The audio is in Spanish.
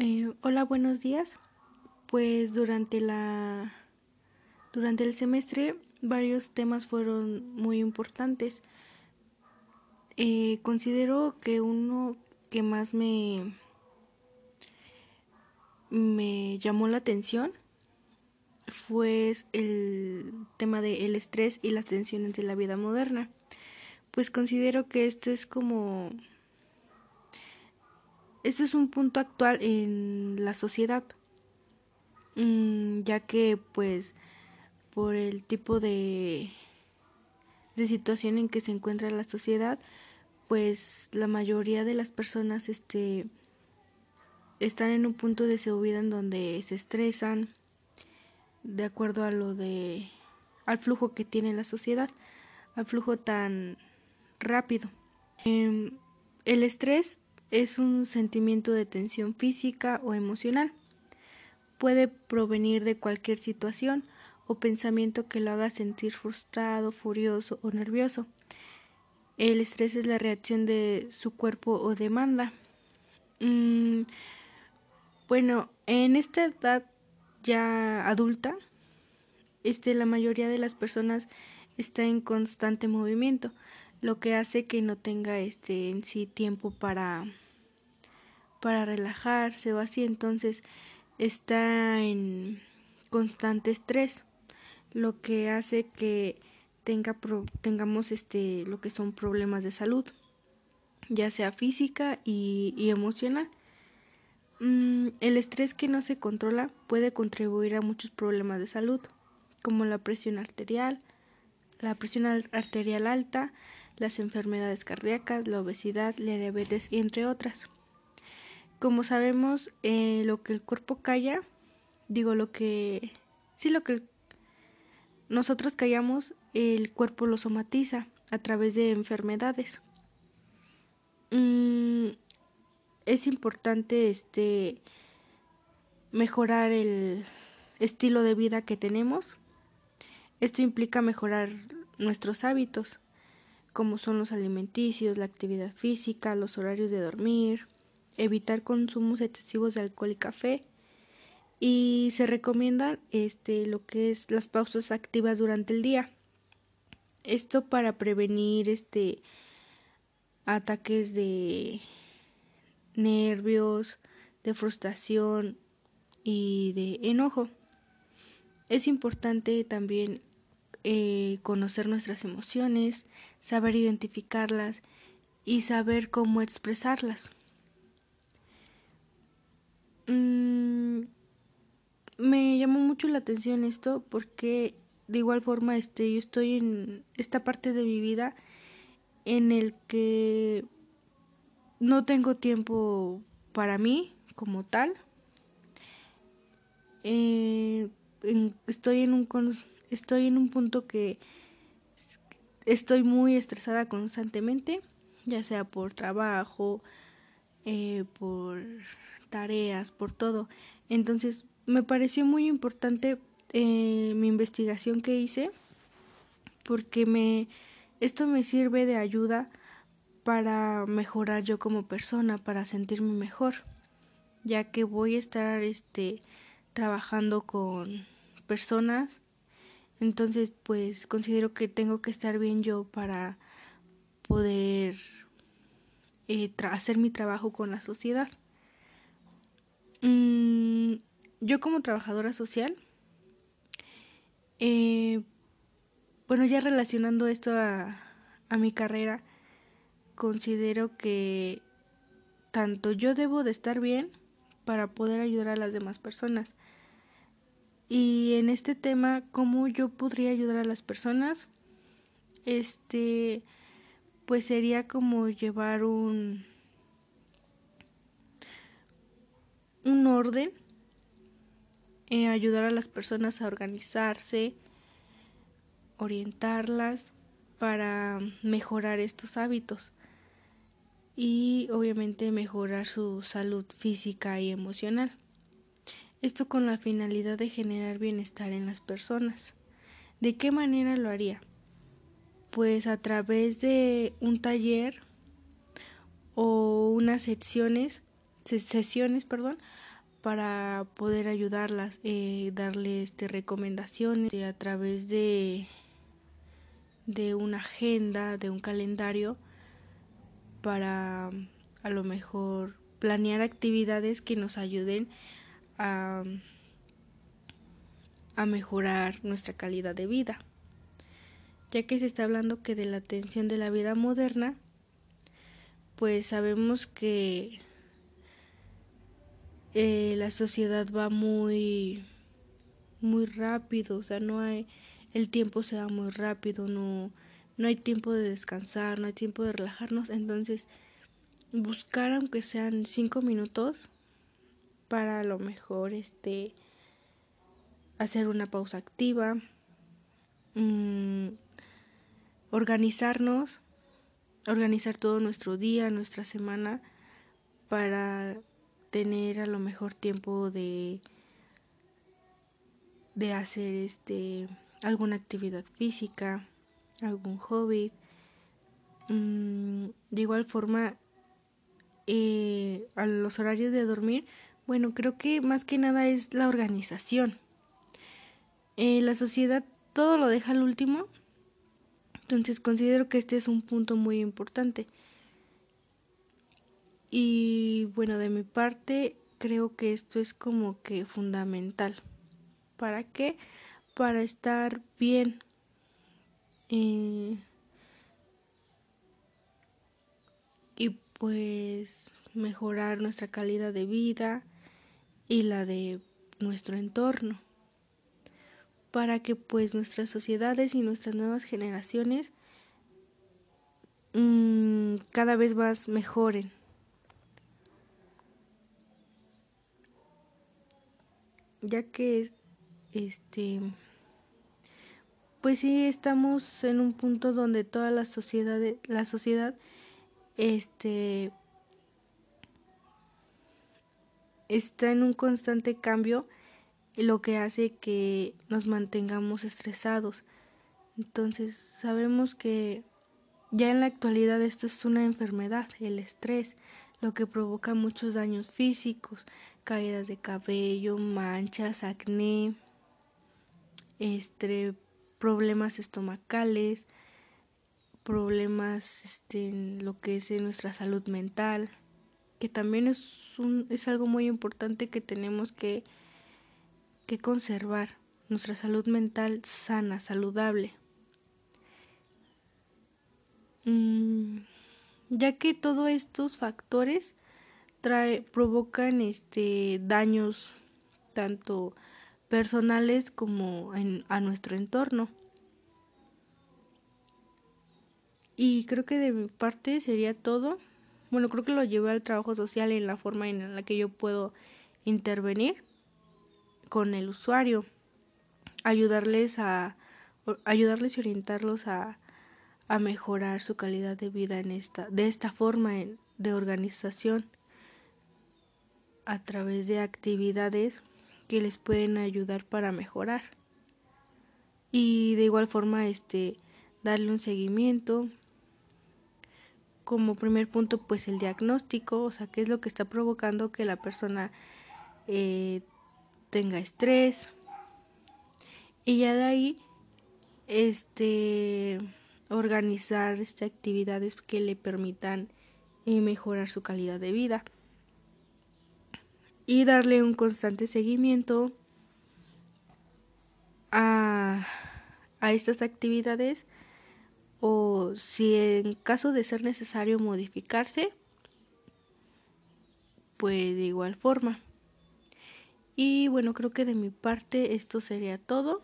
Eh, hola, buenos días. Pues durante la durante el semestre varios temas fueron muy importantes. Eh, considero que uno que más me me llamó la atención fue el tema del estrés y las tensiones de la vida moderna. Pues considero que esto es como esto es un punto actual en la sociedad, mm, ya que pues por el tipo de, de situación en que se encuentra la sociedad, pues la mayoría de las personas este, están en un punto de su en donde se estresan de acuerdo a lo de al flujo que tiene la sociedad, al flujo tan rápido. Em, el estrés es un sentimiento de tensión física o emocional. Puede provenir de cualquier situación o pensamiento que lo haga sentir frustrado, furioso o nervioso. El estrés es la reacción de su cuerpo o demanda. Mm, bueno, en esta edad ya adulta, este, la mayoría de las personas está en constante movimiento lo que hace que no tenga este en sí tiempo para para relajarse o así entonces está en constante estrés lo que hace que tenga tengamos este lo que son problemas de salud ya sea física y, emocional mm, el estrés que no se controla puede contribuir a muchos problemas de salud como la presión arterial la presión arterial alta las enfermedades cardíacas, la obesidad, la diabetes entre otras. Como sabemos, eh, lo que el cuerpo calla, digo lo que, sí, lo que nosotros callamos, el cuerpo lo somatiza a través de enfermedades. Mm, es importante este mejorar el estilo de vida que tenemos. Esto implica mejorar nuestros hábitos como son los alimenticios, la actividad física, los horarios de dormir, evitar consumos excesivos de alcohol y café y se recomienda este lo que es las pausas activas durante el día. Esto para prevenir este ataques de nervios, de frustración y de enojo. Es importante también eh, conocer nuestras emociones, saber identificarlas y saber cómo expresarlas. Mm, me llamó mucho la atención esto porque de igual forma este yo estoy en esta parte de mi vida en el que no tengo tiempo para mí como tal. Eh, estoy en un estoy en un punto que estoy muy estresada constantemente, ya sea por trabajo, eh, por tareas, por todo. Entonces, me pareció muy importante eh, mi investigación que hice porque me esto me sirve de ayuda para mejorar yo como persona, para sentirme mejor, ya que voy a estar este trabajando con personas entonces, pues considero que tengo que estar bien yo para poder eh, hacer mi trabajo con la sociedad. Mm, yo como trabajadora social, eh, bueno, ya relacionando esto a, a mi carrera, considero que tanto yo debo de estar bien para poder ayudar a las demás personas. Y en este tema, ¿cómo yo podría ayudar a las personas? Este, pues sería como llevar un, un orden, eh, ayudar a las personas a organizarse, orientarlas para mejorar estos hábitos y obviamente mejorar su salud física y emocional. Esto con la finalidad de generar bienestar en las personas. ¿De qué manera lo haría? Pues a través de un taller o unas secciones sesiones, perdón, para poder ayudarlas, eh, darles este, recomendaciones a través de, de una agenda, de un calendario, para a lo mejor planear actividades que nos ayuden a, a mejorar nuestra calidad de vida, ya que se está hablando que de la atención de la vida moderna, pues sabemos que eh, la sociedad va muy muy rápido, o sea, no hay el tiempo se va muy rápido, no no hay tiempo de descansar, no hay tiempo de relajarnos, entonces buscar aunque sean cinco minutos para a lo mejor este hacer una pausa activa, mm, organizarnos, organizar todo nuestro día, nuestra semana para tener a lo mejor tiempo de de hacer este alguna actividad física, algún hobby. Mm, de igual forma, eh, a los horarios de dormir, bueno, creo que más que nada es la organización. Eh, la sociedad todo lo deja al último, entonces considero que este es un punto muy importante. Y bueno, de mi parte creo que esto es como que fundamental. ¿Para qué? Para estar bien. Eh, y pues mejorar nuestra calidad de vida y la de nuestro entorno para que pues nuestras sociedades y nuestras nuevas generaciones mmm, cada vez más mejoren ya que este pues sí estamos en un punto donde toda la sociedad la sociedad este está en un constante cambio lo que hace que nos mantengamos estresados. Entonces sabemos que ya en la actualidad esto es una enfermedad el estrés lo que provoca muchos daños físicos, caídas de cabello, manchas, acné, este, problemas estomacales, problemas este, en lo que es en nuestra salud mental, que también es, un, es algo muy importante que tenemos que, que conservar, nuestra salud mental sana, saludable. Mm ya que todos estos factores trae, provocan este daños tanto personales como en, a nuestro entorno. Y creo que de mi parte sería todo. Bueno, creo que lo llevé al trabajo social en la forma en la que yo puedo intervenir con el usuario, ayudarles a ayudarles y orientarlos a a mejorar su calidad de vida en esta, de esta forma de organización a través de actividades que les pueden ayudar para mejorar. Y de igual forma este darle un seguimiento. Como primer punto pues el diagnóstico o sea qué es lo que está provocando que la persona eh, tenga estrés. Y ya de ahí este organizar este, actividades que le permitan eh, mejorar su calidad de vida y darle un constante seguimiento a, a estas actividades o si en caso de ser necesario modificarse pues de igual forma. Y bueno creo que de mi parte esto sería todo